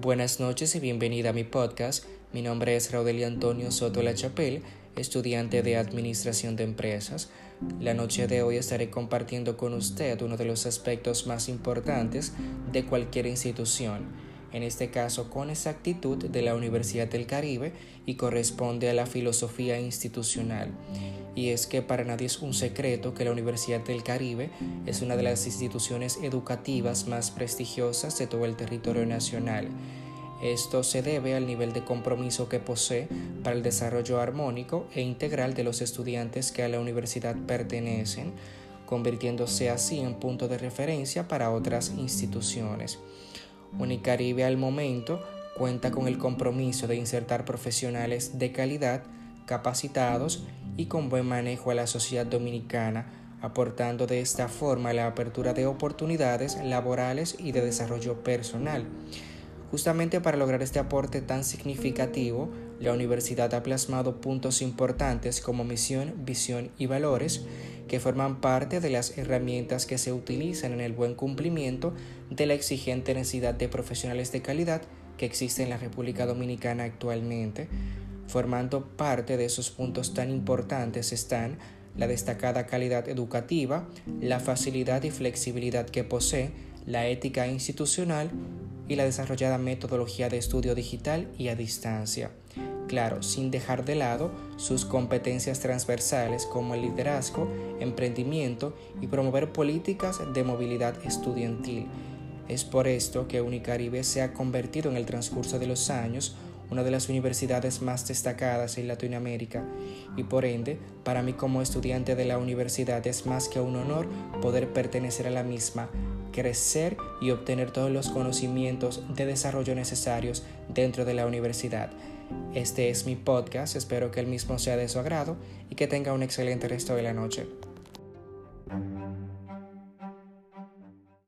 Buenas noches y bienvenida a mi podcast. Mi nombre es Raudelia Antonio Soto La Chapelle, estudiante de Administración de Empresas. La noche de hoy estaré compartiendo con usted uno de los aspectos más importantes de cualquier institución, en este caso con exactitud de la Universidad del Caribe y corresponde a la filosofía institucional y es que para nadie es un secreto que la Universidad del Caribe es una de las instituciones educativas más prestigiosas de todo el territorio nacional. Esto se debe al nivel de compromiso que posee para el desarrollo armónico e integral de los estudiantes que a la universidad pertenecen, convirtiéndose así en punto de referencia para otras instituciones. Unicaribe al momento cuenta con el compromiso de insertar profesionales de calidad, capacitados y con buen manejo a la sociedad dominicana, aportando de esta forma la apertura de oportunidades laborales y de desarrollo personal. Justamente para lograr este aporte tan significativo, la universidad ha plasmado puntos importantes como misión, visión y valores que forman parte de las herramientas que se utilizan en el buen cumplimiento de la exigente necesidad de profesionales de calidad que existe en la República Dominicana actualmente, Formando parte de esos puntos tan importantes están la destacada calidad educativa, la facilidad y flexibilidad que posee, la ética institucional y la desarrollada metodología de estudio digital y a distancia. Claro, sin dejar de lado sus competencias transversales como el liderazgo, emprendimiento y promover políticas de movilidad estudiantil. Es por esto que Unicaribe se ha convertido en el transcurso de los años una de las universidades más destacadas en Latinoamérica y por ende, para mí como estudiante de la universidad es más que un honor poder pertenecer a la misma, crecer y obtener todos los conocimientos de desarrollo necesarios dentro de la universidad. Este es mi podcast, espero que el mismo sea de su agrado y que tenga un excelente resto de la noche.